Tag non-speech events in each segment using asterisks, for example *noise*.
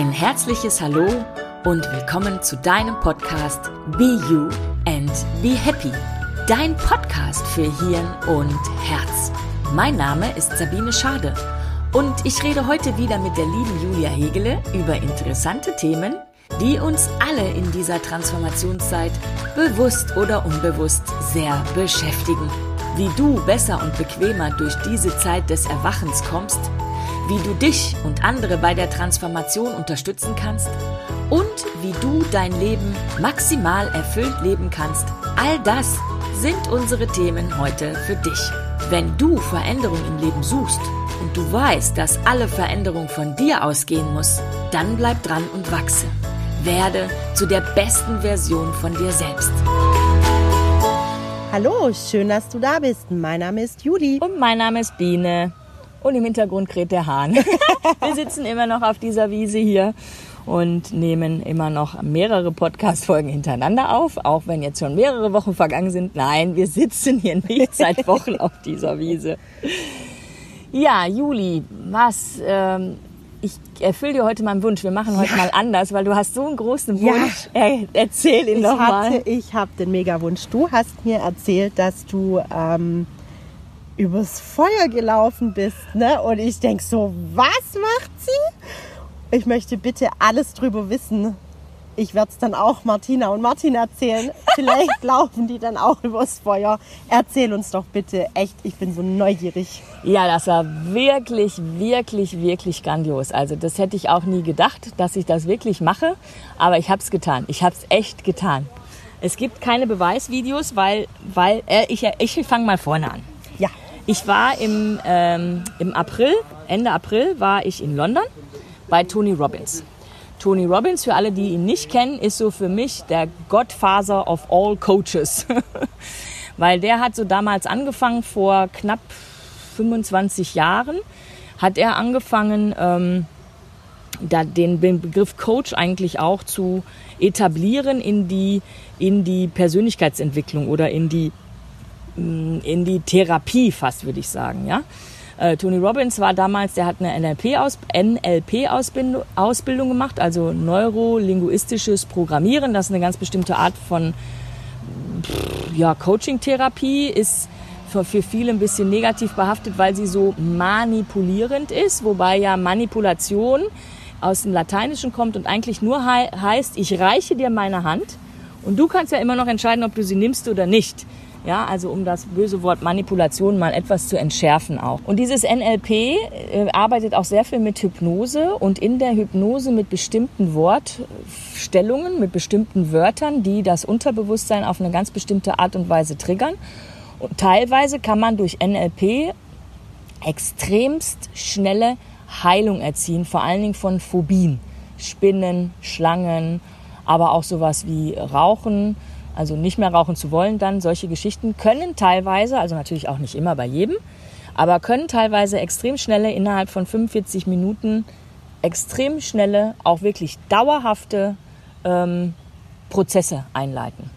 Ein herzliches Hallo und willkommen zu deinem Podcast Be You and Be Happy. Dein Podcast für Hirn und Herz. Mein Name ist Sabine Schade und ich rede heute wieder mit der lieben Julia Hegele über interessante Themen, die uns alle in dieser Transformationszeit bewusst oder unbewusst sehr beschäftigen. Wie du besser und bequemer durch diese Zeit des Erwachens kommst, wie du dich und andere bei der Transformation unterstützen kannst und wie du dein Leben maximal erfüllt leben kannst. All das sind unsere Themen heute für dich. Wenn du Veränderung im Leben suchst und du weißt, dass alle Veränderung von dir ausgehen muss, dann bleib dran und wachse. Werde zu der besten Version von dir selbst. Hallo, schön, dass du da bist. Mein Name ist Judy. Und mein Name ist Biene. Und im Hintergrund kräht der Hahn. *laughs* Wir sitzen immer noch auf dieser Wiese hier und nehmen immer noch mehrere Podcast-Folgen hintereinander auf, auch wenn jetzt schon mehrere Wochen vergangen sind. Nein, wir sitzen hier nicht seit *laughs* Wochen auf dieser Wiese. Ja, Juli, was? Ähm, ich erfülle dir heute meinen Wunsch. Wir machen heute ja. mal anders, weil du hast so einen großen Wunsch. Ja. Ey, erzähl ihn doch mal. Ich habe den Mega-Wunsch. Du hast mir erzählt, dass du ähm, übers Feuer gelaufen bist. Ne? Und ich denke so, was macht sie? Ich möchte bitte alles drüber wissen. Ich werde es dann auch Martina und Martin erzählen. *laughs* Vielleicht laufen die dann auch übers Feuer. Erzähl uns doch bitte. Echt, ich bin so neugierig. Ja, das war wirklich, wirklich, wirklich grandios. Also das hätte ich auch nie gedacht, dass ich das wirklich mache. Aber ich habe es getan. Ich habe es echt getan. Es gibt keine Beweisvideos, weil, weil äh, ich, ich fange mal vorne an. Ich war im, ähm, im April, Ende April, war ich in London bei Tony Robbins. Tony Robbins, für alle, die ihn nicht kennen, ist so für mich der Godfather of all Coaches. *laughs* Weil der hat so damals angefangen, vor knapp 25 Jahren, hat er angefangen, ähm, da den Begriff Coach eigentlich auch zu etablieren in die, in die Persönlichkeitsentwicklung oder in die in die Therapie fast, würde ich sagen, ja. Äh, Tony Robbins war damals, der hat eine NLP-Ausbildung NLP gemacht, also neurolinguistisches Programmieren. Das ist eine ganz bestimmte Art von ja, Coaching-Therapie, ist für, für viele ein bisschen negativ behaftet, weil sie so manipulierend ist, wobei ja Manipulation aus dem Lateinischen kommt und eigentlich nur he heißt, ich reiche dir meine Hand und du kannst ja immer noch entscheiden, ob du sie nimmst oder nicht. Ja, also um das böse Wort Manipulation mal etwas zu entschärfen auch. Und dieses NLP äh, arbeitet auch sehr viel mit Hypnose und in der Hypnose mit bestimmten Wortstellungen, mit bestimmten Wörtern, die das Unterbewusstsein auf eine ganz bestimmte Art und Weise triggern. Und teilweise kann man durch NLP extremst schnelle Heilung erzielen, vor allen Dingen von Phobien, Spinnen, Schlangen, aber auch sowas wie Rauchen, also nicht mehr rauchen zu wollen, dann solche Geschichten können teilweise, also natürlich auch nicht immer bei jedem, aber können teilweise extrem schnelle, innerhalb von 45 Minuten, extrem schnelle, auch wirklich dauerhafte ähm, Prozesse einleiten.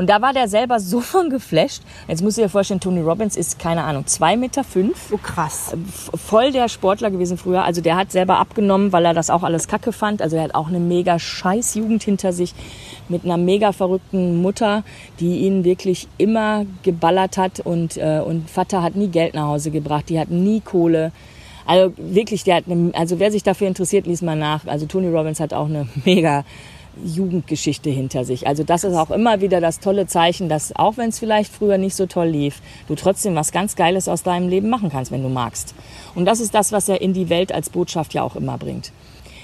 Und da war der selber *laughs* so von geflasht. Jetzt musst du dir vorstellen, Tony Robbins ist, keine Ahnung, zwei Meter fünf. So krass. Voll der Sportler gewesen früher. Also der hat selber abgenommen, weil er das auch alles kacke fand. Also er hat auch eine mega scheiß Jugend hinter sich mit einer mega verrückten Mutter, die ihn wirklich immer geballert hat und, äh, und Vater hat nie Geld nach Hause gebracht, die hat nie Kohle. Also wirklich, der hat eine, also wer sich dafür interessiert, liest mal nach. Also Tony Robbins hat auch eine *laughs* mega Jugendgeschichte hinter sich. Also das ist auch immer wieder das tolle Zeichen, dass auch wenn es vielleicht früher nicht so toll lief, du trotzdem was ganz Geiles aus deinem Leben machen kannst, wenn du magst. Und das ist das, was er in die Welt als Botschaft ja auch immer bringt.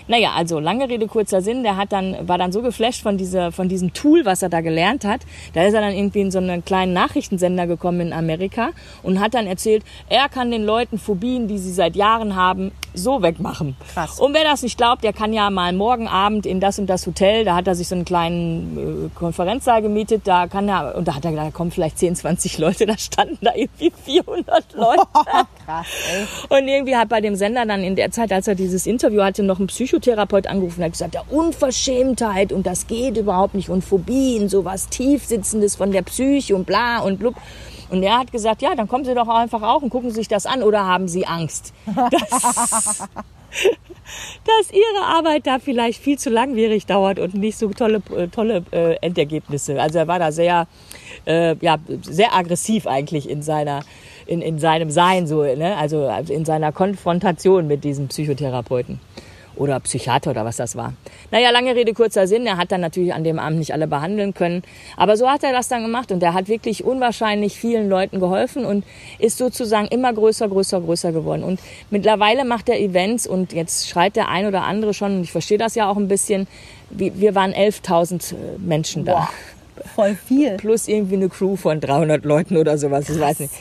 Naja, also lange Rede, kurzer Sinn, der hat dann, war dann so geflasht von, dieser, von diesem Tool, was er da gelernt hat. Da ist er dann irgendwie in so einen kleinen Nachrichtensender gekommen in Amerika und hat dann erzählt, er kann den Leuten Phobien, die sie seit Jahren haben, so wegmachen. Krass. Und wer das nicht glaubt, der kann ja mal morgen Abend in das und das Hotel, da hat er sich so einen kleinen äh, Konferenzsaal gemietet, da kann er, und da hat er gedacht, da kommen vielleicht 10, 20 Leute, da standen da irgendwie 400 *laughs* Leute. Krass, ey. Und irgendwie hat bei dem Sender dann in der Zeit, als er dieses Interview hatte, noch ein Psychotherapeut angerufen und hat gesagt, ja, Unverschämtheit und das geht überhaupt nicht und Phobien, sowas Tiefsitzendes von der Psyche und bla und blub. Und er hat gesagt, ja, dann kommen Sie doch einfach auch und gucken sich das an oder haben Sie Angst? *laughs* Das, dass ihre Arbeit da vielleicht viel zu langwierig dauert und nicht so tolle, äh, tolle äh, Endergebnisse. Also er war da sehr, äh, ja, sehr aggressiv eigentlich in seiner, in, in seinem Sein, so, ne? also in seiner Konfrontation mit diesem Psychotherapeuten oder Psychiater oder was das war. Naja, lange Rede, kurzer Sinn. Er hat dann natürlich an dem Abend nicht alle behandeln können. Aber so hat er das dann gemacht und er hat wirklich unwahrscheinlich vielen Leuten geholfen und ist sozusagen immer größer, größer, größer geworden. Und mittlerweile macht er Events und jetzt schreit der ein oder andere schon, und ich verstehe das ja auch ein bisschen, wir waren 11.000 äh, Menschen da. Boah, voll viel. *laughs* Plus irgendwie eine Crew von 300 Leuten oder sowas, ich weiß nicht.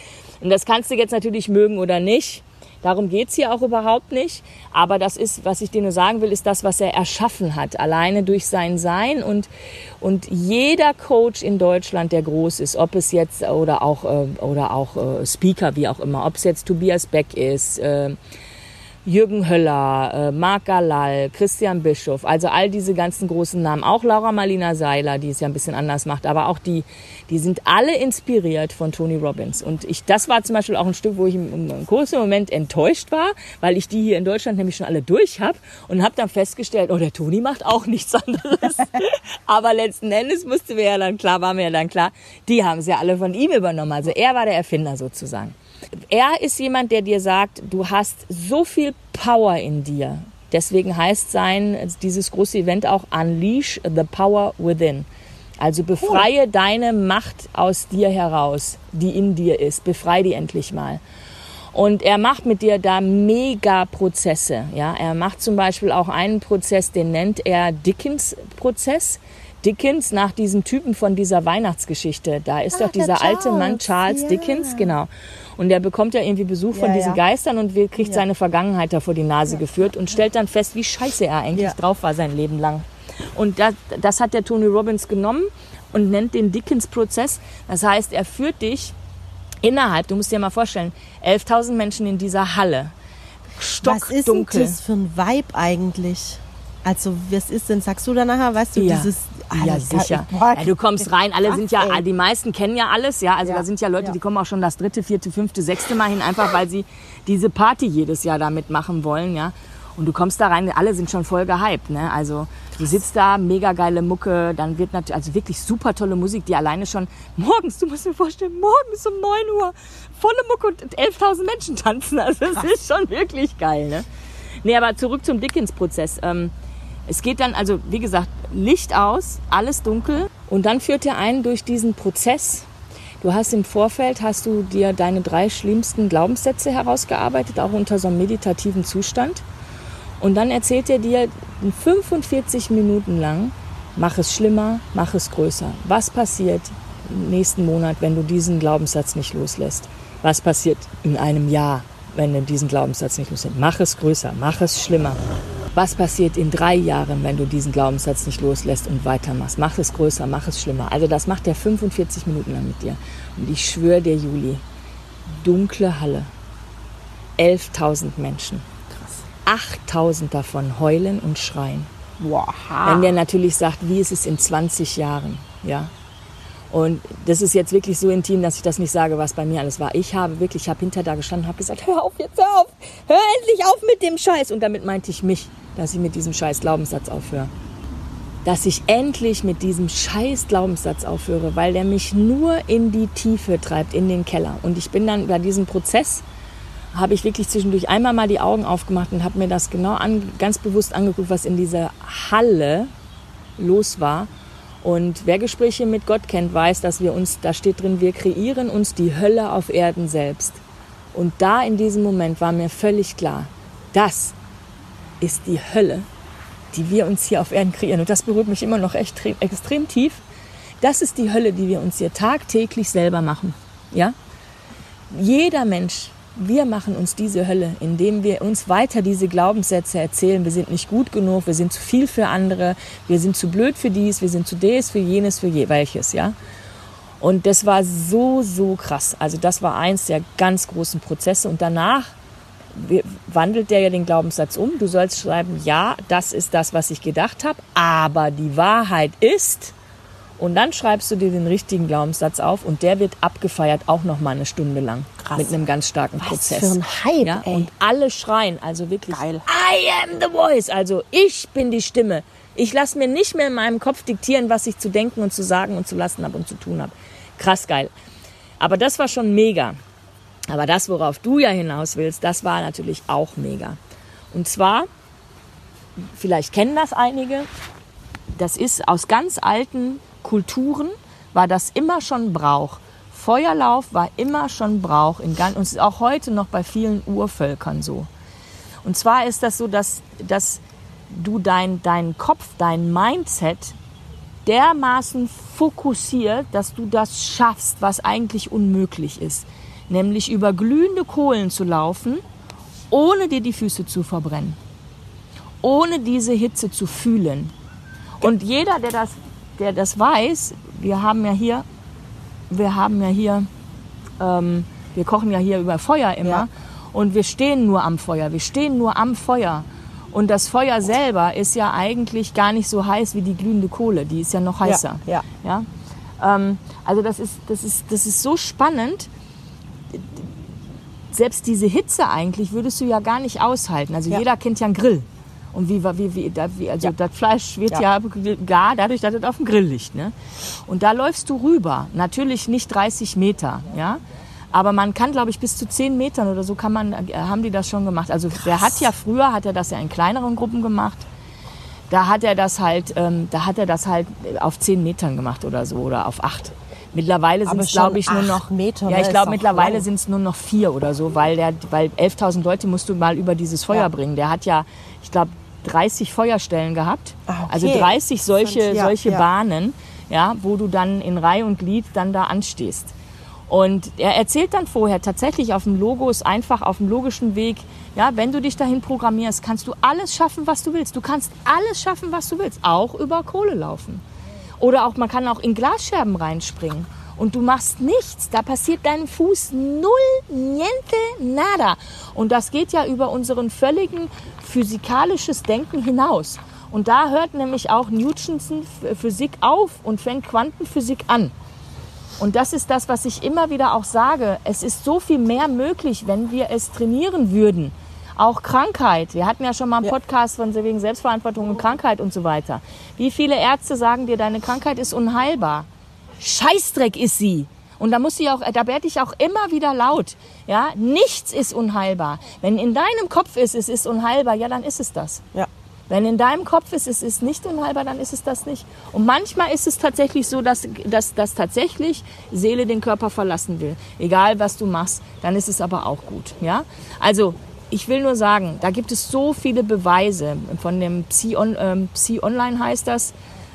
Und das kannst du jetzt natürlich mögen oder nicht. Darum geht's hier auch überhaupt nicht. Aber das ist, was ich dir nur sagen will, ist das, was er erschaffen hat. Alleine durch sein Sein und, und jeder Coach in Deutschland, der groß ist, ob es jetzt oder auch, äh, oder auch äh, Speaker, wie auch immer, ob es jetzt Tobias Beck ist, äh, Jürgen Höller, äh, Marc Galal, Christian Bischof, also all diese ganzen großen Namen, auch Laura Marlina Seiler, die es ja ein bisschen anders macht, aber auch die, die sind alle inspiriert von Tony Robbins. Und ich, das war zum Beispiel auch ein Stück, wo ich im, im großen Moment enttäuscht war, weil ich die hier in Deutschland nämlich schon alle durch habe und habe dann festgestellt, oh, der Tony macht auch nichts anderes. *laughs* aber letzten Endes musste mir ja dann klar, war mir ja dann klar, die haben es ja alle von ihm übernommen. Also er war der Erfinder sozusagen. Er ist jemand, der dir sagt, du hast so viel Power in dir. Deswegen heißt sein, dieses große Event auch Unleash the Power Within. Also befreie cool. deine Macht aus dir heraus, die in dir ist. Befreie die endlich mal. Und er macht mit dir da mega Prozesse. Ja, er macht zum Beispiel auch einen Prozess, den nennt er Dickens-Prozess. Dickens nach diesem Typen von dieser Weihnachtsgeschichte. Da ist ah, doch dieser alte Mann Charles ja. Dickens, genau. Und der bekommt ja irgendwie Besuch von ja, diesen ja. Geistern und kriegt seine Vergangenheit da vor die Nase geführt und stellt dann fest, wie scheiße er eigentlich drauf war sein Leben lang. Und das, das hat der Tony Robbins genommen und nennt den Dickens-Prozess. Das heißt, er führt dich innerhalb, du musst dir mal vorstellen, 11.000 Menschen in dieser Halle. Stockdunkel. Was ist das für ein Vibe eigentlich? Also, was ist denn, sagst du da nachher, weißt du, ja. dieses ja, sicher. Ja, du kommst rein, alle sind ja, die meisten kennen ja alles, ja. Also ja. da sind ja Leute, die kommen auch schon das dritte, vierte, fünfte, sechste Mal hin, einfach weil sie diese Party jedes Jahr da mitmachen wollen, ja. Und du kommst da rein, alle sind schon voll gehypt, ne? Also du sitzt da, mega geile Mucke, dann wird natürlich, also wirklich super tolle Musik, die alleine schon morgens, du musst mir vorstellen, morgens um 9 Uhr volle Mucke und 11.000 Menschen tanzen. Also das ist schon wirklich geil, ne? Nee, aber zurück zum Dickens-Prozess. Ähm, es geht dann also, wie gesagt, Licht aus, alles dunkel und dann führt er einen durch diesen Prozess. Du hast im Vorfeld, hast du dir deine drei schlimmsten Glaubenssätze herausgearbeitet, auch unter so einem meditativen Zustand. Und dann erzählt er dir 45 Minuten lang, mach es schlimmer, mach es größer. Was passiert im nächsten Monat, wenn du diesen Glaubenssatz nicht loslässt? Was passiert in einem Jahr, wenn du diesen Glaubenssatz nicht loslässt? Mach es größer, mach es schlimmer. Was passiert in drei Jahren, wenn du diesen Glaubenssatz nicht loslässt und weitermachst? Mach es größer, mach es schlimmer. Also das macht er 45 Minuten lang mit dir. Und ich schwöre dir, Juli, dunkle Halle, 11.000 Menschen. Krass. 8.000 davon heulen und schreien. Wow. Wenn der natürlich sagt, wie ist es in 20 Jahren, ja, und das ist jetzt wirklich so intim, dass ich das nicht sage, was bei mir alles war. Ich habe wirklich, ich habe hinter da gestanden und habe gesagt, hör auf jetzt, hör auf, hör endlich auf mit dem Scheiß. Und damit meinte ich mich, dass ich mit diesem scheiß Glaubenssatz aufhöre. Dass ich endlich mit diesem scheiß Glaubenssatz aufhöre, weil der mich nur in die Tiefe treibt, in den Keller. Und ich bin dann bei diesem Prozess, habe ich wirklich zwischendurch einmal mal die Augen aufgemacht und habe mir das genau an, ganz bewusst angeguckt, was in dieser Halle los war. Und wer Gespräche mit Gott kennt, weiß, dass wir uns, da steht drin, wir kreieren uns die Hölle auf Erden selbst. Und da in diesem Moment war mir völlig klar, das ist die Hölle, die wir uns hier auf Erden kreieren. Und das berührt mich immer noch echt extrem tief. Das ist die Hölle, die wir uns hier tagtäglich selber machen. Ja? Jeder Mensch, wir machen uns diese Hölle, indem wir uns weiter diese Glaubenssätze erzählen. Wir sind nicht gut genug, wir sind zu viel für andere, wir sind zu blöd für dies, wir sind zu des, für jenes, für je, welches, ja? Und das war so, so krass. Also das war eins der ganz großen Prozesse. Und danach wandelt der ja den Glaubenssatz um. Du sollst schreiben, ja, das ist das, was ich gedacht habe, aber die Wahrheit ist. Und dann schreibst du dir den richtigen Glaubenssatz auf und der wird abgefeiert, auch noch mal eine Stunde lang. Krass. mit einem ganz starken Was Prozess. für ein Hype, ja? Und alle schreien, also wirklich, Geil. I am the voice, also ich bin die Stimme. Ich lasse mir nicht mehr in meinem Kopf diktieren, was ich zu denken und zu sagen und zu lassen habe und zu tun habe. Krass geil. Aber das war schon mega. Aber das, worauf du ja hinaus willst, das war natürlich auch mega. Und zwar, vielleicht kennen das einige, das ist aus ganz alten Kulturen, war das immer schon Brauch. Feuerlauf war immer schon Brauch in ganz, und es ist auch heute noch bei vielen Urvölkern so. Und zwar ist das so, dass, dass du dein, deinen Kopf, dein Mindset dermaßen fokussiert, dass du das schaffst, was eigentlich unmöglich ist. Nämlich über glühende Kohlen zu laufen, ohne dir die Füße zu verbrennen. Ohne diese Hitze zu fühlen. Und jeder, der das, der das weiß, wir haben ja hier, wir haben ja hier, ähm, wir kochen ja hier über Feuer immer. Ja. Und wir stehen nur am Feuer. Wir stehen nur am Feuer. Und das Feuer selber ist ja eigentlich gar nicht so heiß wie die glühende Kohle. Die ist ja noch heißer. ja. ja? Ähm, also das ist, das, ist, das ist so spannend. Selbst diese Hitze eigentlich würdest du ja gar nicht aushalten. Also Ja. jeder kennt ja einen Grill. Und wie, wie, wie, da- wie also Ja. das Fleisch wird Ja. ja. gar dadurch, dass es auf dem Grill liegt. Ne? Und da läufst du rüber. Natürlich nicht 30 Meter, ja. Aber man kann, glaube ich, bis zu 10 Metern oder so kann man, äh, haben die das schon gemacht. Also der hat ja früher, hat er das ja in kleineren Gruppen gemacht. Da hat er das halt, ähm, da hat er das halt auf 10 Metern gemacht oder so oder auf 8. Mittlerweile sind es, glaube ich, nur noch. Meter, ja, ne, ich ist glaube, mittlerweile sind es nur noch vier oder so, weil der, weil 11.000 Leute musst du mal über dieses Feuer Ja. bringen. Der hat ja, ich glaube, 30 Feuerstellen gehabt. Ah, okay. Also 30 solche, Ja, solche ja. Bahnen, ja, wo du dann in Reihe und Glied dann da anstehst. Und er erzählt dann vorher tatsächlich auf dem Logos, einfach auf dem logischen Weg, ja, wenn du dich dahin programmierst, kannst du alles schaffen, was du willst. Du kannst alles schaffen, was du willst. Auch über Kohle laufen. Oder auch, man kann auch in Glasscherben reinspringen. Und du machst nichts. Da passiert deinem Fuß null, niente, nada. Und das geht ja über unseren völligen physikalisches Denken hinaus. Und da hört nämlich auch Newtons Physik auf und fängt Quantenphysik an. Und das ist das, was ich immer wieder auch sage. Es ist so viel mehr möglich, wenn wir es trainieren würden. Auch Krankheit. Wir hatten ja schon mal einen. Podcast von wegen Selbstverantwortung und Krankheit und so weiter. Wie viele Ärzte sagen dir, deine Krankheit ist unheilbar? Scheißdreck ist sie. Und da muss ich auch, da werde ich auch immer wieder laut. Ja, nichts ist unheilbar. Wenn in deinem Kopf ist, es ist unheilbar, ja, dann ist es das. Ja. Wenn in deinem Kopf ist, es ist nicht unheilbar, dann ist es das nicht. Und manchmal ist es tatsächlich so, dass, dass, dass tatsächlich Seele den Körper verlassen will. Egal, was du machst, dann ist es aber auch gut. Ja? Also, ich will nur sagen, da gibt es so viele Beweise. Von dem Psi, on, ähm, Psi Online heißt das.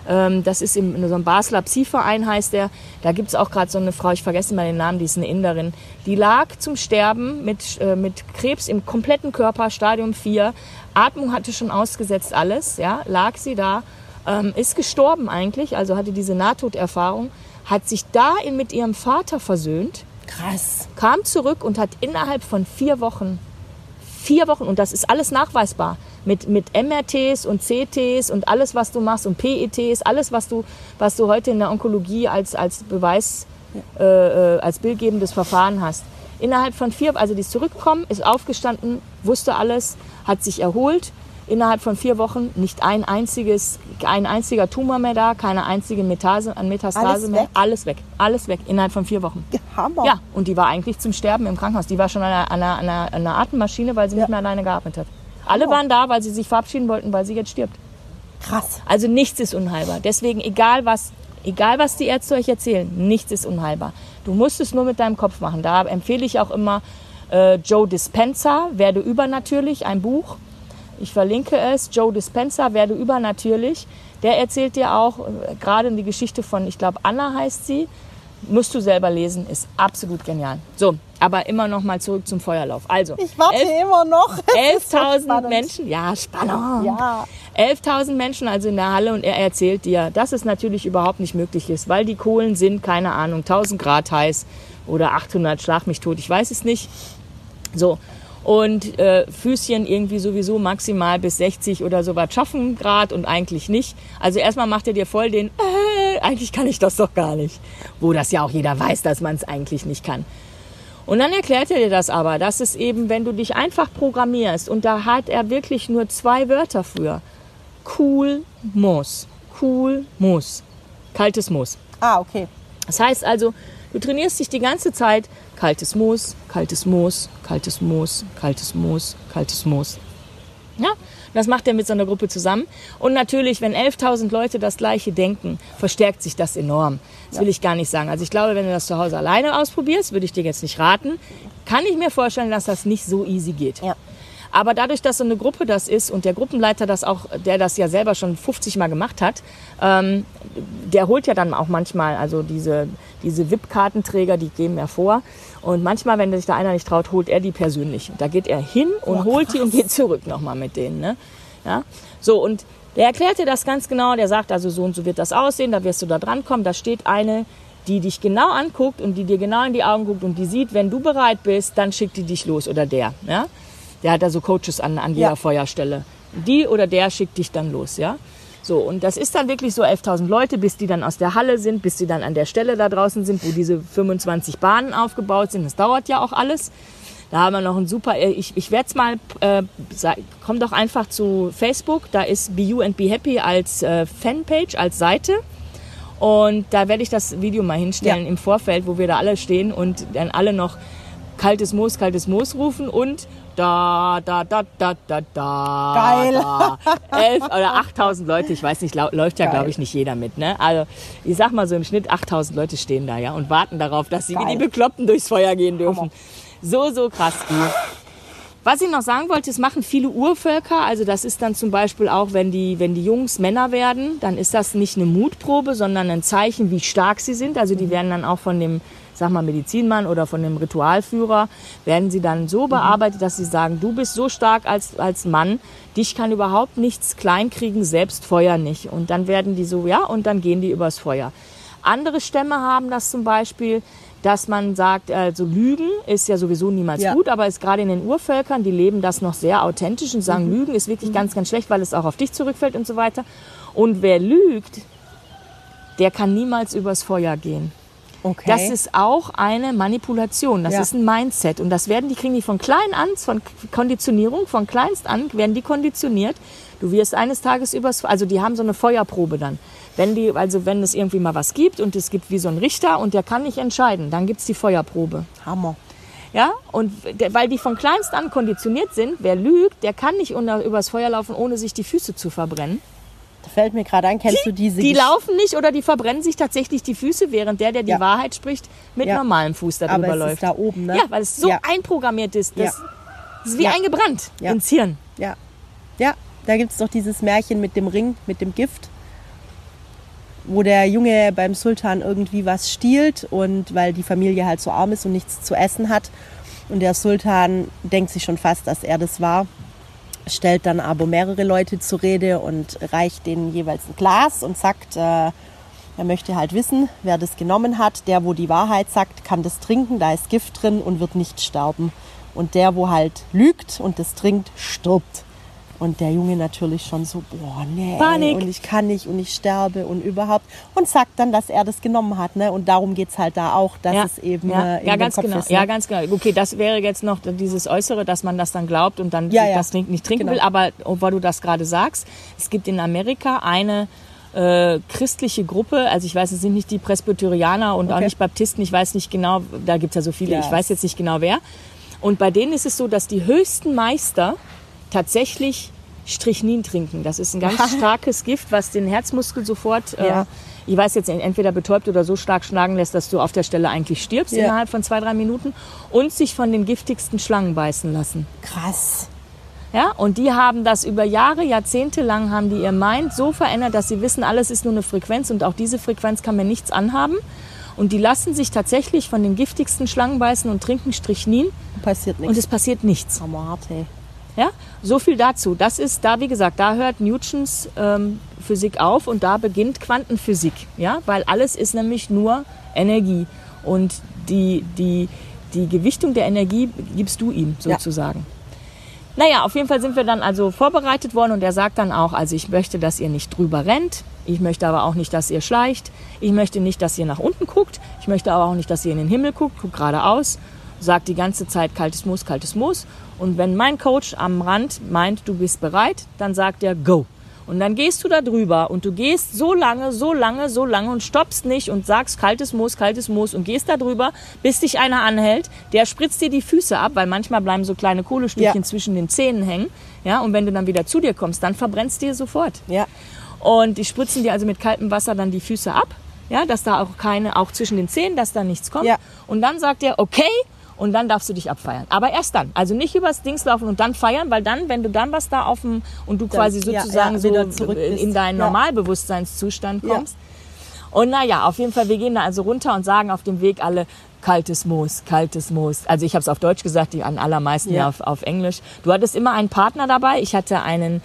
Ähm, das ist im, so ein Basler Psi-Verein heißt der. Da gibt es auch gerade so eine Frau, ich vergesse mal den Namen, die ist eine Inderin. Die lag zum Sterben mit, äh, mit Krebs im kompletten Körper, Stadium 4. Atmung hatte schon ausgesetzt, alles. Ja, lag sie da, ähm, ist gestorben eigentlich, also hatte diese Nahtoderfahrung, hat sich da in, mit ihrem Vater versöhnt, Krass. kam zurück und hat innerhalb von vier Wochen, vier Wochen, und das ist alles nachweisbar, mit, mit MRTs und CTs und alles, was du machst und PETs, alles, was du, was du heute in der Onkologie als, als Beweis, äh, äh, als bildgebendes Verfahren hast. Innerhalb von vier, also die ist zurückgekommen, ist aufgestanden, wusste alles, hat sich erholt. Innerhalb von vier Wochen nicht ein einziges, ein einziger Tumor mehr da, keine einzige Metase, an Metastase Alles mehr. weg? Alles weg, alles weg, innerhalb von vier Wochen. Hammer. Ja, und die war eigentlich zum Sterben im Krankenhaus. Die war schon an einer, an einer, an einer, Atemmaschine, weil sie Ja. nicht mehr alleine geatmet hat. Alle waren da, weil sie sich verabschieden wollten, weil sie jetzt stirbt. Krass. Also nichts ist unheilbar. Deswegen, egal was, egal was die Ärzte euch erzählen, nichts ist unheilbar. Du musst es nur mit deinem Kopf machen. Da empfehle ich auch immer äh, Joe Dispenza, Werde übernatürlich, ein Buch. Ich verlinke es. Joe Dispenza, Werde übernatürlich. Der erzählt dir auch äh, gerade die Geschichte von, ich glaube, Anna heißt sie. Musst du selber lesen, ist absolut genial. So, aber immer noch mal zurück zum Feuerlauf. Also, Ich warte elf- immer noch. *laughs* Es ist so 11.000 spannend. Menschen, ja, spannend. Ja. 11.000 Menschen also in der Halle und er erzählt dir, dass es natürlich überhaupt nicht möglich ist, weil die Kohlen sind, keine Ahnung, 1000 Grad heiß oder 800, schlag mich tot, ich weiß es nicht. So. Und äh, Füßchen irgendwie sowieso maximal bis 60 oder so was schaffen Grad und eigentlich nicht. Also erstmal macht er dir voll den, äh, eigentlich kann ich das doch gar nicht. Wo das ja auch jeder weiß, dass man es eigentlich nicht kann. Und dann erklärt er dir das aber, dass es eben, wenn du dich einfach programmierst, und da hat er wirklich nur zwei Wörter für. Cool Moos. Cool Moos. Kaltes Moos. Ah, okay. Das heißt also, du trainierst dich die ganze Zeit kaltes Moos, kaltes Moos, kaltes Moos, kaltes Moos, kaltes Moos. Ja, das macht er mit so einer Gruppe zusammen. Und natürlich, wenn 11.000 Leute das Gleiche denken, verstärkt sich das enorm. Das ja. will ich gar nicht sagen. Also ich glaube, wenn du das zu Hause alleine ausprobierst, würde ich dir jetzt nicht raten, kann ich mir vorstellen, dass das nicht so easy geht. Ja. Aber dadurch, dass so eine Gruppe das ist und der Gruppenleiter das auch, der das ja selber schon 50 Mal gemacht hat, ähm, der holt ja dann auch manchmal, also diese, diese VIP-Kartenträger, die geben ja vor. Und manchmal, wenn sich da einer nicht traut, holt er die persönlich. Da geht er hin und oh, holt die und geht zurück nochmal mit denen. Ne? Ja? So, und der erklärt dir das ganz genau. Der sagt also, so und so wird das aussehen, da wirst du da dran kommen. Da steht eine, die dich genau anguckt und die dir genau in die Augen guckt und die sieht, wenn du bereit bist, dann schickt die dich los oder der. Ja? Der hat da so Coaches an, an jeder ja. Feuerstelle. Die oder der schickt dich dann los, ja. So, und das ist dann wirklich so 11.000 Leute, bis die dann aus der Halle sind, bis die dann an der Stelle da draußen sind, wo diese 25 Bahnen aufgebaut sind. Das dauert ja auch alles. Da haben wir noch ein super, äh, ich, ich werde es mal, äh, komm doch einfach zu Facebook, da ist Be You and Be Happy als äh, Fanpage, als Seite. Und da werde ich das Video mal hinstellen ja. im Vorfeld, wo wir da alle stehen und dann alle noch kaltes Moos, kaltes Moos rufen und da, da, da, da, da, da. Geil. Da. Elf oder 8000 Leute, ich weiß nicht, läuft ja, glaube ich, nicht jeder mit. Ne? Also, ich sag mal so im Schnitt 8000 Leute stehen da ja und warten darauf, dass sie Geil. wie die Bekloppten durchs Feuer gehen dürfen. So, so krass. Was ich noch sagen wollte, es machen viele Urvölker. Also das ist dann zum Beispiel auch, wenn die, wenn die Jungs Männer werden, dann ist das nicht eine Mutprobe, sondern ein Zeichen, wie stark sie sind. Also die mhm. werden dann auch von dem sag mal, Medizinmann oder von dem Ritualführer, werden sie dann so bearbeitet, dass sie sagen, du bist so stark als, als Mann, dich kann überhaupt nichts kleinkriegen, selbst Feuer nicht. Und dann werden die so, ja, und dann gehen die übers Feuer. Andere Stämme haben das zum Beispiel, dass man sagt, also Lügen ist ja sowieso niemals ja. gut, aber ist gerade in den Urvölkern, die leben das noch sehr authentisch und sagen, mhm. Lügen ist wirklich mhm. ganz, ganz schlecht, weil es auch auf dich zurückfällt und so weiter. Und wer lügt, der kann niemals übers Feuer gehen. Okay. Das ist auch eine Manipulation. Das ja. ist ein Mindset. Und das werden die, kriegen die von klein an, von Konditionierung, von kleinst an, werden die konditioniert. Du wirst eines Tages übers, also die haben so eine Feuerprobe dann. Wenn die, also wenn es irgendwie mal was gibt und es gibt wie so einen Richter und der kann nicht entscheiden, dann gibt's die Feuerprobe. Hammer. Ja, und weil die von kleinst an konditioniert sind, wer lügt, der kann nicht unter, übers Feuer laufen, ohne sich die Füße zu verbrennen. Da fällt mir gerade an, kennst die, du diese? Die laufen nicht oder die verbrennen sich tatsächlich die Füße, während der, der die ja. Wahrheit spricht, mit ja. normalem Fuß darüber Aber es läuft. Ist da oben, ne? Ja, weil es so ja. einprogrammiert ist. Das ist wie eingebrannt ins Hirn. Ja. Ja, da gibt es doch dieses Märchen mit dem Ring, mit dem Gift, wo der Junge beim Sultan irgendwie was stiehlt und weil die Familie halt so arm ist und nichts zu essen hat. Und der Sultan denkt sich schon fast, dass er das war stellt dann aber mehrere Leute zur Rede und reicht denen jeweils ein Glas und sagt, äh, er möchte halt wissen, wer das genommen hat. Der, wo die Wahrheit sagt, kann das trinken, da ist Gift drin und wird nicht sterben. Und der, wo halt lügt und das trinkt, stirbt. Und der Junge natürlich schon so, boah, nee, Panik. und ich kann nicht und ich sterbe und überhaupt. Und sagt dann, dass er das genommen hat. Ne? Und darum geht es halt da auch, dass ja. es eben ja, äh, ja ganz Kopf genau. Ist, ne? Ja, ganz genau. Okay, das wäre jetzt noch dieses Äußere, dass man das dann glaubt und dann ja, das nicht trinken genau. will. Aber obwohl du das gerade sagst, es gibt in Amerika eine äh, christliche Gruppe, also ich weiß, es sind nicht die Presbyterianer und okay. auch nicht Baptisten, ich weiß nicht genau, da gibt es ja so viele, yes. ich weiß jetzt nicht genau wer. Und bei denen ist es so, dass die höchsten Meister tatsächlich Strychnin trinken. Das ist ein ganz starkes Gift, was den Herzmuskel sofort, äh, ja. äh, ich weiß jetzt, entweder betäubt oder so stark schlagen lässt, dass du auf der Stelle eigentlich stirbst ja. innerhalb von zwei, drei Minuten und sich von den giftigsten Schlangen beißen lassen. Krass. Ja, und die haben das über Jahre, Jahrzehnte lang haben die ihr Mind so verändert, dass sie wissen, alles ist nur eine Frequenz und auch diese Frequenz kann mir nichts anhaben. Und die lassen sich tatsächlich von den giftigsten Schlangen beißen und trinken Strychnin. Passiert nichts. Und es passiert nichts. Hammer, hey. Ja, so viel dazu. Das ist da, wie gesagt, da hört Newtons ähm, Physik auf und da beginnt Quantenphysik. Ja, weil alles ist nämlich nur Energie und die, die, die Gewichtung der Energie gibst du ihm sozusagen. Ja. Naja, auf jeden Fall sind wir dann also vorbereitet worden und er sagt dann auch, also ich möchte, dass ihr nicht drüber rennt, ich möchte aber auch nicht, dass ihr schleicht, ich möchte nicht, dass ihr nach unten guckt, ich möchte aber auch nicht, dass ihr in den Himmel guckt, guckt geradeaus sagt die ganze Zeit kaltes Moos, kaltes Moos. Und wenn mein Coach am Rand meint, du bist bereit, dann sagt er Go. Und dann gehst du da drüber und du gehst so lange, so lange, so lange und stoppst nicht und sagst kaltes Moos, kaltes Moos und gehst da drüber, bis dich einer anhält, der spritzt dir die Füße ab, weil manchmal bleiben so kleine Kohlestückchen Ja. zwischen den Zähnen hängen. Ja, und wenn du dann wieder zu dir kommst, dann verbrennst dir sofort. Ja. Und die spritzen dir also mit kaltem Wasser dann die Füße ab, ja, dass da auch keine, auch zwischen den Zähnen, dass da nichts kommt. Ja. Und dann sagt er, okay, und dann darfst du dich abfeiern. Aber erst dann. Also nicht übers Dings laufen und dann feiern, weil dann, wenn du dann was da auf dem, und du quasi ja, sozusagen ja, wieder so zurück bist. in deinen Ja. Normalbewusstseinszustand Ja. kommst. Und naja, auf jeden Fall, wir gehen da also runter und sagen auf dem Weg alle kaltes Moos, kaltes Moos. Also ich habe es auf Deutsch gesagt, die an allermeisten Ja. ja auf, auf Englisch. Du hattest immer einen Partner dabei. Ich hatte einen,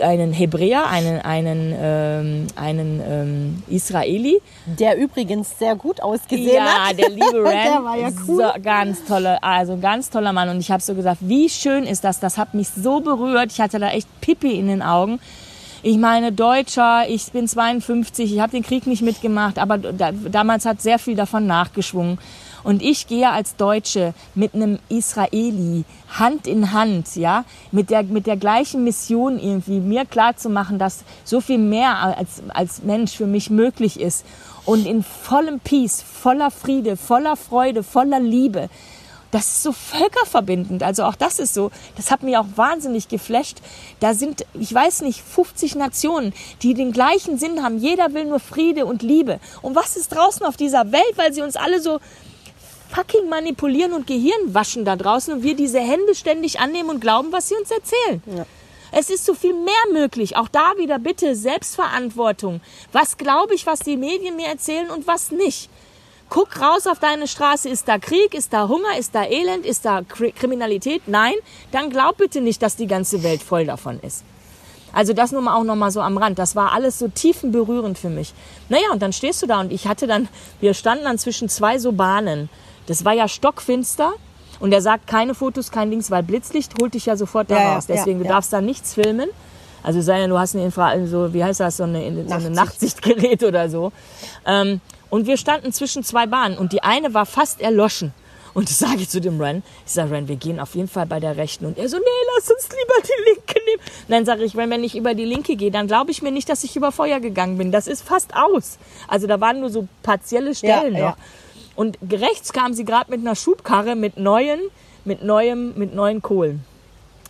einen Hebräer, einen, einen, ähm, einen ähm, Israeli. Der übrigens sehr gut ausgesehen Ja, hat. der liebe *laughs* Ran. Der war ja cool. So, ganz tolle, also ganz toller Mann. Und ich habe so gesagt, wie schön ist das? Das hat mich so berührt. Ich hatte da echt Pipi in den Augen. Ich meine, Deutscher, ich bin 52, ich habe den Krieg nicht mitgemacht, aber da, damals hat sehr viel davon nachgeschwungen. Und ich gehe als Deutsche mit einem Israeli Hand in Hand, ja, mit der, mit der gleichen Mission irgendwie, mir klar zu machen, dass so viel mehr als, als Mensch für mich möglich ist. Und in vollem Peace, voller Friede, voller Freude, voller Liebe. Das ist so völkerverbindend. Also auch das ist so, das hat mich auch wahnsinnig geflasht. Da sind, ich weiß nicht, 50 Nationen, die den gleichen Sinn haben. Jeder will nur Friede und Liebe. Und was ist draußen auf dieser Welt, weil sie uns alle so fucking manipulieren und Gehirn waschen da draußen und wir diese Hände ständig annehmen und glauben, was sie uns erzählen. Es ist so viel mehr möglich. Auch da wieder bitte Selbstverantwortung. Was glaube ich, was die Medien mir erzählen und was nicht? Guck raus auf deine Straße. Ist da Krieg? Ist da Hunger? Ist da Elend? Ist da Kri Kriminalität? Nein? Dann glaub bitte nicht, dass die ganze Welt voll davon ist. Also das nur mal auch noch mal so am Rand. Das war alles so tiefenberührend für mich. Naja, und dann stehst du da und ich hatte dann, wir standen dann zwischen zwei so Bahnen. Das war ja stockfinster. Und er sagt, keine Fotos, kein Dings, weil Blitzlicht holt dich ja sofort da Ja, raus. Deswegen, ja, du darfst da nichts filmen. Also sei denn, du hast eine Infra, so, wie heißt das, so eine, so eine Nachtsicht. Nachtsichtgerät oder so. Ähm, und wir standen zwischen zwei Bahnen und die eine war fast erloschen. Und das sage ich zu dem Ren. Ich sage, Ren, wir gehen auf jeden Fall bei der rechten. Und er so, nee, lass uns lieber die linke nehmen. Und dann sage ich, Ren, wenn ich über die linke gehe, dann glaube ich mir nicht, dass ich über Feuer gegangen bin. Das ist fast aus. Also da waren nur so partielle Stellen Ja, noch. ja. Und rechts kam sie gerade mit einer Schubkarre mit neuen, mit neuem, mit neuen Kohlen.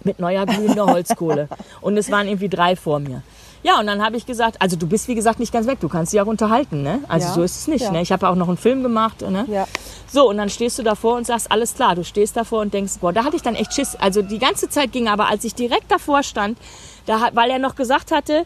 Mit neuer glühender Holzkohle. Und es waren irgendwie drei vor mir. Ja, und dann habe ich gesagt, also du bist wie gesagt nicht ganz weg, du kannst dich auch unterhalten, ne? Also Ja, so ist es nicht, ja. ne? Ich habe auch noch einen Film gemacht, ne? Ja. So, und dann stehst du davor und sagst, alles klar, du stehst davor und denkst, boah, da hatte ich dann echt Schiss. Also die ganze Zeit ging aber, als ich direkt davor stand, da, weil er noch gesagt hatte,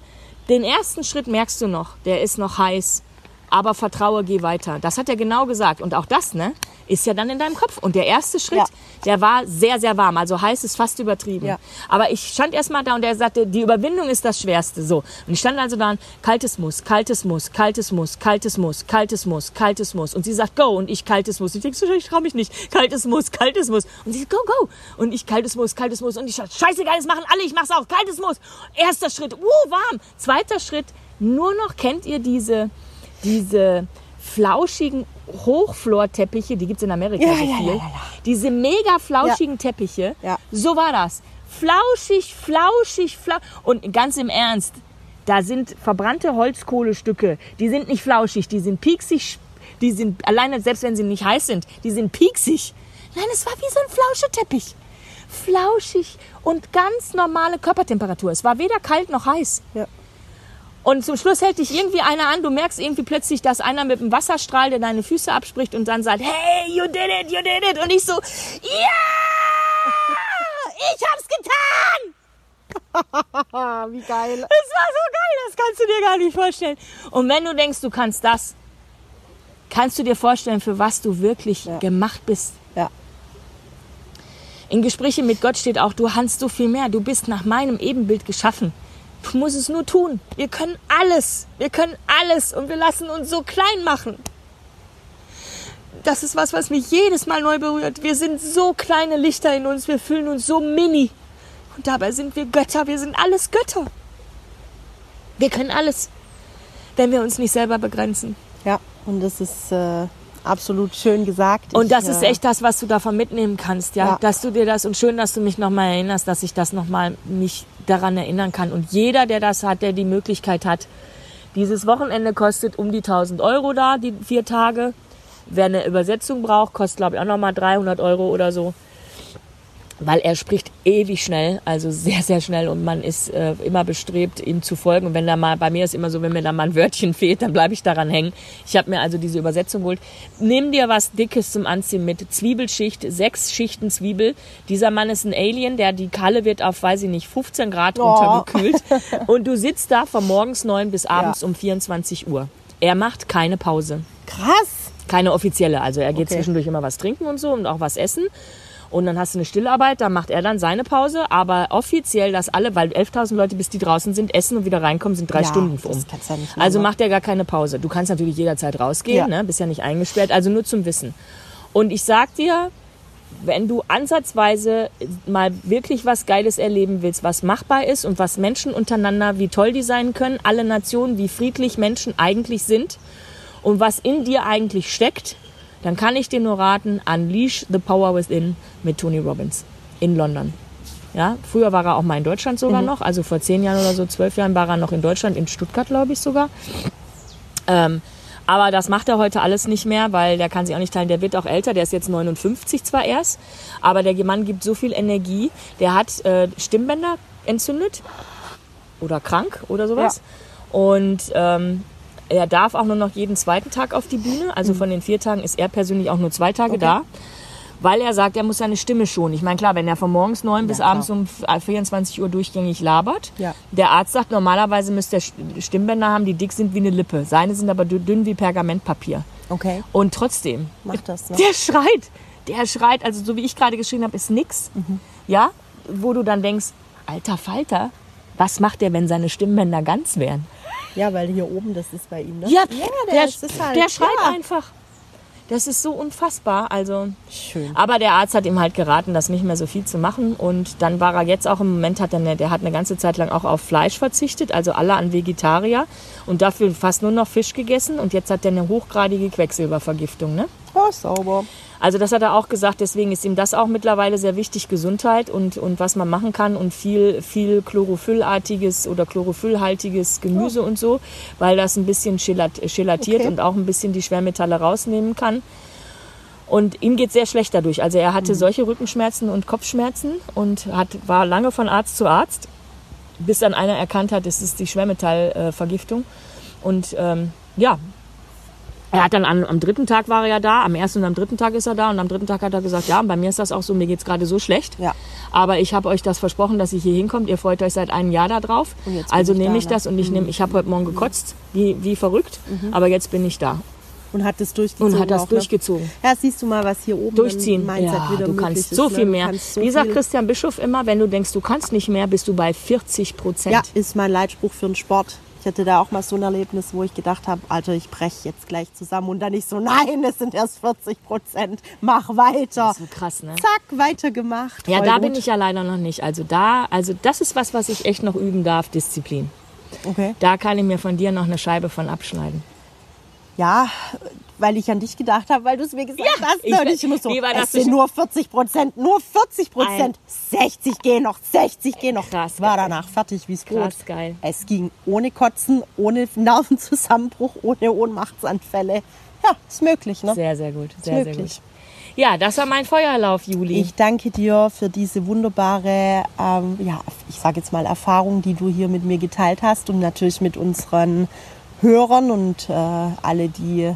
den ersten Schritt merkst du noch, der ist noch heiß, aber vertraue, geh weiter. Das hat er genau gesagt. Und auch das, ne, ist ja dann in deinem Kopf. Und der erste Schritt, Ja. der war sehr, sehr warm. Also heiß ist fast übertrieben. Ja. Aber ich stand erstmal da und er sagte, die Überwindung ist das Schwerste. So. Und ich stand also da, und kaltes Muss, kaltes Muss, kaltes Muss, kaltes Muss, kaltes Muss, kaltes Muss. Und sie sagt, go. Und ich kaltes Muss. Ich denke, so, ich trau mich nicht. Kaltes Muss, kaltes Muss. Und sie sagt, go, go. Und ich kaltes Muss, kaltes Muss. Und ich sag, scheißegal, das machen alle, ich mach's auch. Kaltes Muss. Erster Schritt, uh, warm. Zweiter Schritt, nur noch kennt ihr diese, diese flauschigen Hochflorteppiche, die gibt's in Amerika Ja, so viel. ja. Diese mega flauschigen Teppiche. So war das. Flauschig, flauschig, flauschig. Und ganz im Ernst, da sind verbrannte Holzkohlestücke. Die sind nicht flauschig, die sind pieksig. Die sind, alleine selbst wenn sie nicht heiß sind, die sind pieksig. Nein, es war wie so ein Flauscheteppich. Flauschig und ganz normale Körpertemperatur. Es war weder kalt noch heiß. Ja. Und zum Schluss hält dich irgendwie einer an. Du merkst irgendwie plötzlich, dass einer mit einem Wasserstrahl dir deine Füße abspricht und dann sagt, hey, you did it, you did it. Und ich so, ja, ich hab's getan. *laughs* Wie geil. Es war so geil, das kannst du dir gar nicht vorstellen. Und wenn du denkst, du kannst das, kannst du dir vorstellen, für was du wirklich Ja. gemacht bist. Ja. In Gesprächen mit Gott steht auch, du kannst so viel mehr. Du bist nach meinem Ebenbild geschaffen. Du musst es nur tun. Wir können alles. Wir können alles. Und wir lassen uns so klein machen. Das ist was, was mich jedes Mal neu berührt. Wir sind so kleine Lichter in uns. Wir fühlen uns so mini. Und dabei sind wir Götter. Wir sind alles Götter. Wir können alles, wenn wir uns nicht selber begrenzen. Ja, und das ist äh, absolut schön gesagt. Und Ich, das ist äh, echt das, was du davon mitnehmen kannst, ja? Ja. Dass du dir das und schön, dass du mich nochmal erinnerst, dass ich das nochmal mich daran erinnern kann. Und jeder, der das hat, der die Möglichkeit hat, dieses Wochenende kostet um die 1000 Euro da, die vier Tage. Wer eine Übersetzung braucht, kostet glaube ich auch nochmal 300 Euro oder so. Weil er spricht ewig schnell, also sehr, sehr schnell und man ist äh, immer bestrebt, ihm zu folgen. Und wenn da mal, bei mir ist immer so, wenn mir da mal ein Wörtchen *laughs* fehlt, dann bleibe ich daran hängen. Ich habe mir also diese Übersetzung geholt. Nimm dir was Dickes zum Anziehen mit. Zwiebelschicht, sechs Schichten Zwiebel. Dieser Mann ist ein Alien, der die Kalle wird auf, weiß ich nicht, 15 Grad Oh. runtergekühlt. *laughs* Und du sitzt da von morgens neun bis abends um 24 Uhr. Er macht keine Pause. Krass. Keine offizielle. Also er geht Okay. zwischendurch immer was trinken und so und auch was essen. Und dann hast du eine Stillarbeit, da macht er dann seine Pause. Aber offiziell, dass alle, weil 11.000 Leute, bis die draußen sind, essen und wieder reinkommen, sind drei Ja, Stunden um. ja. Also macht er gar keine Pause. Du kannst natürlich jederzeit rausgehen, Ja. ne? bist ja nicht eingesperrt. Also nur zum Wissen. Und ich sag dir, wenn du ansatzweise mal wirklich was Geiles erleben willst, was machbar ist und was Menschen untereinander, wie toll die sein können, alle Nationen, wie friedlich Menschen eigentlich sind und was in dir eigentlich steckt, dann kann ich dir nur raten, Unleash the Power Within mit Tony Robbins in London. Ja, früher war er auch mal in Deutschland sogar noch, also vor zehn Jahren oder so, zwölf Jahren war er noch in Deutschland, in Stuttgart glaube ich sogar. Ähm, aber das macht er heute alles nicht mehr, weil der kann sich auch nicht teilen. Der wird auch älter, der ist jetzt 59 zwar erst, aber der Mann gibt so viel Energie. Der hat äh, Stimmbänder entzündet oder krank oder sowas. Und ähm, er darf auch nur noch jeden zweiten Tag auf die Bühne. Also von den vier Tagen ist er persönlich auch nur zwei Tage da. Weil er sagt, er muss seine Stimme schonen. Ich meine, klar, wenn er von morgens neun bis klar. abends um 24 Uhr durchgängig labert, Ja. der Arzt sagt, normalerweise müsste er St- Stimmbänder haben, die dick sind wie eine Lippe. Seine sind aber dü- dünn wie Pergamentpapier. Okay. Und trotzdem, Macht das, ne? der schreit. Der schreit, also so wie ich gerade geschrien habe, ist nix. Mhm. Ja, wo du dann denkst, alter Falter, was macht der, wenn seine Stimmbänder ganz wären? Ja, weil hier oben, das ist bei ihm, ne? Ja, der, der, es halt. der schreit ja. einfach. Das ist so unfassbar. Also, Schön. aber der Arzt hat ihm halt geraten, das nicht mehr so viel zu machen. Und dann war er jetzt auch im Moment, hat er eine, der hat eine ganze Zeit lang auch auf Fleisch verzichtet, also alle an Vegetarier und dafür fast nur noch Fisch gegessen. Und jetzt hat er eine hochgradige Quecksilbervergiftung. Ne? Oh, sauber. Also das hat er auch gesagt, deswegen ist ihm das auch mittlerweile sehr wichtig, Gesundheit und, und was man machen kann und viel, viel Chlorophyllartiges oder chlorophyllhaltiges Gemüse und so, weil das ein bisschen gelat gelatiert Okay. und auch ein bisschen die Schwermetalle rausnehmen kann. Und ihm geht sehr schlecht dadurch. Also er hatte solche Rückenschmerzen und Kopfschmerzen und hat, war lange von Arzt zu Arzt, bis dann einer erkannt hat, es ist die Schwermetallvergiftung. Und ähm, ja, er hat dann an, am dritten Tag war er ja da, am ersten und am dritten Tag ist er da und am dritten Tag hat er gesagt, ja, bei mir ist das auch so, mir geht's gerade so schlecht. Ja. Aber ich habe euch das versprochen, dass ihr hier hinkommt. Ihr freut euch seit einem Jahr da bin Also nehme da, ich ne? das und ich nehme, ich habe heute Morgen gekotzt, wie, wie verrückt, aber jetzt bin ich da Und hat das durchgezogen. und hat das auch, ne? durchgezogen. Ja, siehst du mal, was hier oben Durchziehen. im Mindset Ja, wieder du kannst ist, so ne? viel mehr. so Wie sagt Christian Bischof immer, wenn du denkst, du kannst nicht mehr, bist du bei 40 Prozent. Ja, ist mein Leitspruch für den Sport. Ich hatte da auch mal so ein Erlebnis, wo ich gedacht habe, Alter, ich breche jetzt gleich zusammen. Und dann nicht so, nein, es sind erst 40 Prozent, mach weiter. Das ist so krass, ne? Zack, weitergemacht. Ja, da gut. bin ich ja leider noch nicht. Also da, also das ist was, was ich echt noch üben darf, Disziplin. Okay. Da kann ich mir von dir noch eine Scheibe von abschneiden. Ja, weil ich an dich gedacht habe, weil du es mir gesagt Ja, hast. ich und ich immer so, wie war das es sind nur 40 Prozent, nur 40 Prozent. 60 gehen noch, 60 gehen noch. Krass, War geil. danach fertig wie's Brot. Krass, geil. Es ging ohne Kotzen, ohne Nervenzusammenbruch, ohne Ohnmachtsanfälle. Ja, ist möglich, ne? Sehr, sehr gut. Sehr, sehr gut. Ja, das war mein Feuerlauf, Juli. Ich danke dir für diese wunderbare, ähm, ja, ich sage jetzt mal Erfahrung, die du hier mit mir geteilt hast und natürlich mit unseren Hörern und äh, alle, die,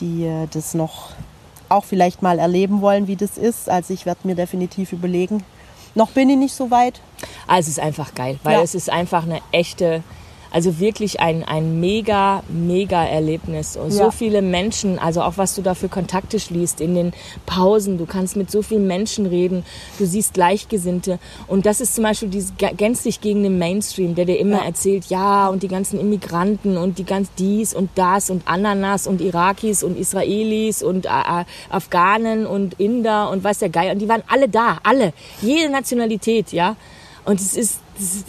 die äh, das noch auch vielleicht mal erleben wollen, wie das ist. Also ich werde mir definitiv überlegen. Noch bin ich nicht so weit. Also es ist einfach geil, weil Ja. es ist einfach eine echte, also wirklich ein, ein mega, mega Erlebnis. Und so Ja. viele Menschen, also auch was du da für Kontakte schließt in den Pausen. Du kannst mit so vielen Menschen reden. Du siehst Gleichgesinnte. Und das ist zum Beispiel dieses gänzlich gegen den Mainstream, der dir immer Ja. erzählt, ja, und die ganzen Immigranten und die ganz dies und das und Ananas und Irakis und Israelis und äh, äh, Afghanen und Inder und weiß der Geier. Und die waren alle da, alle. Jede Nationalität, ja. Und es ist, es ist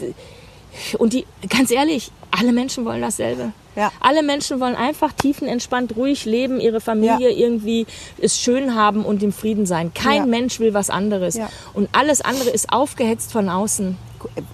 und die, ganz ehrlich, alle Menschen wollen dasselbe. Ja. Alle Menschen wollen einfach tiefenentspannt, ruhig leben, ihre Familie Ja. irgendwie es schön haben und im Frieden sein. Kein Ja. Mensch will was anderes. Und alles andere ist aufgehetzt von außen.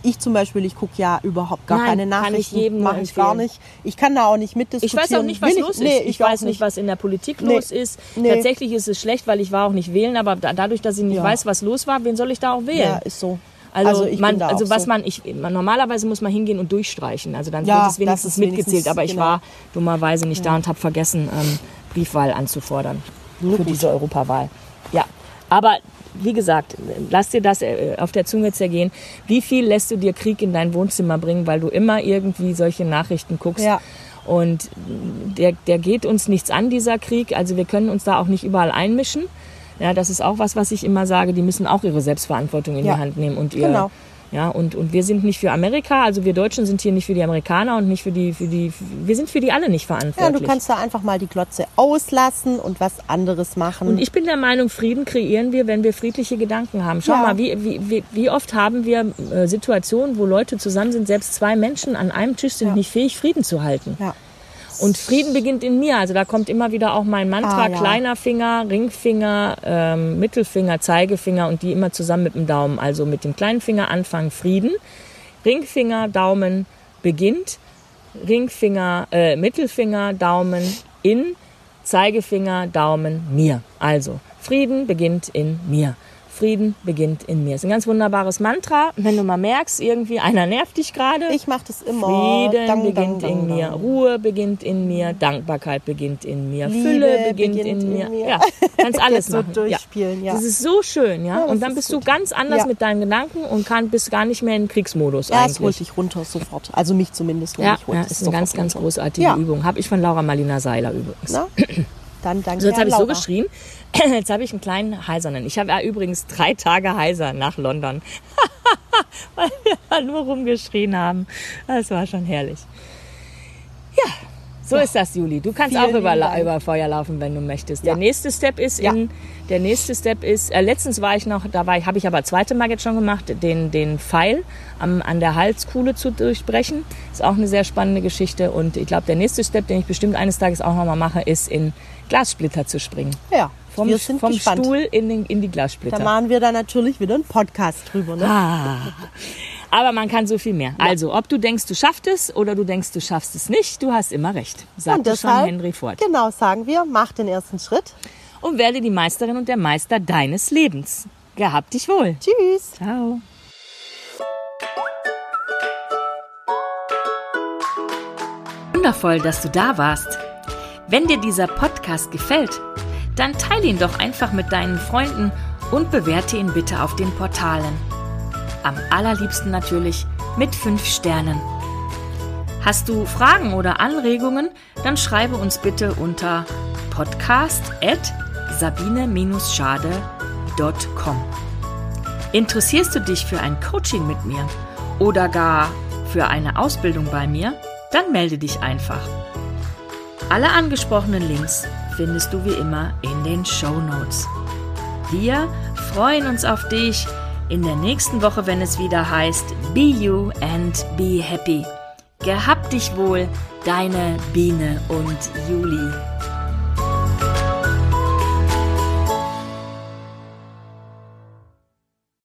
Ich zum Beispiel, ich gucke ja überhaupt gar Nein, keine kann Nachrichten. ich jedem nur Mache ich gar nicht. Ich kann da auch nicht mitdiskutieren. Ich weiß auch nicht, was Will los ist. Nee, ich, ich, weiß nicht, was in der Politik Nee. los ist. Nee. Tatsächlich ist es schlecht, weil ich war auch nicht wählen, aber da, dadurch, dass ich nicht weiß, was los war, wen soll ich da auch wählen? Ja, ist so. Also, ich man, also was so. man, ich, man, normalerweise muss man hingehen und durchstreichen. Also dann Ja, wird es wenigstens ist wenigstens- mitgezählt. Aber ich genau. war dummerweise nicht da und habe vergessen, ähm, Briefwahl anzufordern für diese Europawahl. Ja, aber wie gesagt, lass dir das äh, auf der Zunge zergehen. Wie viel lässt du dir Krieg in dein Wohnzimmer bringen, weil du immer irgendwie solche Nachrichten guckst? Ja. Und der, der geht uns nichts an, dieser Krieg. Also wir können uns da auch nicht überall einmischen. Ja, das ist auch was, was ich immer sage. Die müssen auch ihre Selbstverantwortung in Ja. die Hand nehmen und ihr, Genau. ja, und, und wir sind nicht für Amerika, also wir Deutschen sind hier nicht für die Amerikaner und nicht für die, für die, wir sind für die alle nicht Ja, verantwortlich. du kannst da einfach mal die Glotze auslassen und was anderes machen. Und ich bin der Meinung, Frieden kreieren wir, wenn wir friedliche Gedanken haben. Schau Ja. mal, wie, wie, wie, wie oft haben wir äh, Situationen, wo Leute zusammen sind, selbst zwei Menschen an einem Tisch sind Ja. nicht fähig, Frieden zu halten. ja. Und Frieden beginnt in mir. Also da kommt immer wieder auch mein Mantra, Ah, ja. kleiner Finger, Ringfinger, ähm, Mittelfinger, Zeigefinger und die immer zusammen mit dem Daumen. Also mit dem kleinen Finger anfangen Frieden, Ringfinger, Daumen beginnt, Ringfinger, äh, Mittelfinger, Daumen in, Zeigefinger, Daumen mir. Also Frieden beginnt in mir. Frieden beginnt in mir. Ist ein ganz wunderbares Mantra. Wenn du mal merkst, irgendwie einer nervt dich gerade. Ich mache das immer. Frieden Dang, beginnt dang, in dang, mir. Ruhe beginnt in mir, Dankbarkeit beginnt in mir, Liebe Fülle beginnt, beginnt in, in mir. mir. Ja, kannst *laughs* alles Jetzt so machen. durchspielen, ja. Das ist so schön, ja. das und dann ist bist gut. du ganz anders Ja. mit deinen Gedanken und kann, bist gar nicht mehr in Kriegsmodus Ja, es holt eigentlich. dich runter sofort. Also mich zumindest. Ja, holt ja, ist eine ganz, ganz runter. großartige Ja. Übung. Habe ich von Laura Marlina Seiler übrigens. Na? *clears throat* Dann danke So, jetzt habe ich so geschrien. *laughs* Jetzt habe ich einen kleinen Heisernen. Ich habe ja übrigens drei Tage Heiser nach London, *laughs* weil wir nur rumgeschrien haben. Das war schon herrlich. Ja, so ist das, Juli. Du kannst Vielen auch über, über Feuer laufen, wenn du möchtest. Ja. Der nächste Step ist Ja. in, der nächste Step ist, äh, letztens war ich noch, da war ich, habe ich aber zweite Mal jetzt schon gemacht, den, den Pfeil am, an der Halskuhle zu durchbrechen. Ist auch eine sehr spannende Geschichte. Und ich glaube, der nächste Step, den ich bestimmt eines Tages auch nochmal mache, ist in Glassplitter zu springen. Ja, Vom, wir sind vom gespannt. Stuhl in, den, in die Da Glassplitter. machen wir dann natürlich wieder einen Podcast drüber. Ne? Ah. Aber man kann so viel mehr. Also, ob du denkst, du schaffst es oder du denkst, du schaffst es nicht, du hast immer recht. Sagte Und schon deshalb, Henry Ford. genau, sagen wir, mach den ersten Schritt. Und werde die Meisterin und der Meister deines Lebens. Gehabt dich wohl. Tschüss. Ciao. Wundervoll, dass du da warst. Wenn dir dieser Podcast gefällt, dann teile ihn doch einfach mit deinen Freunden und bewerte ihn bitte auf den Portalen. Am allerliebsten natürlich mit 5 Sternen. Hast du Fragen oder Anregungen, dann schreibe uns bitte unter podcast.sabine-schade.com. Interessierst du dich für ein Coaching mit mir oder gar für eine Ausbildung bei mir? Dann melde dich einfach. Alle angesprochenen Links findest du wie immer in den Show Notes. Wir freuen uns auf dich in der nächsten Woche, wenn es wieder heißt Be You and Be Happy. Gehabt dich wohl, deine Biene und Juli.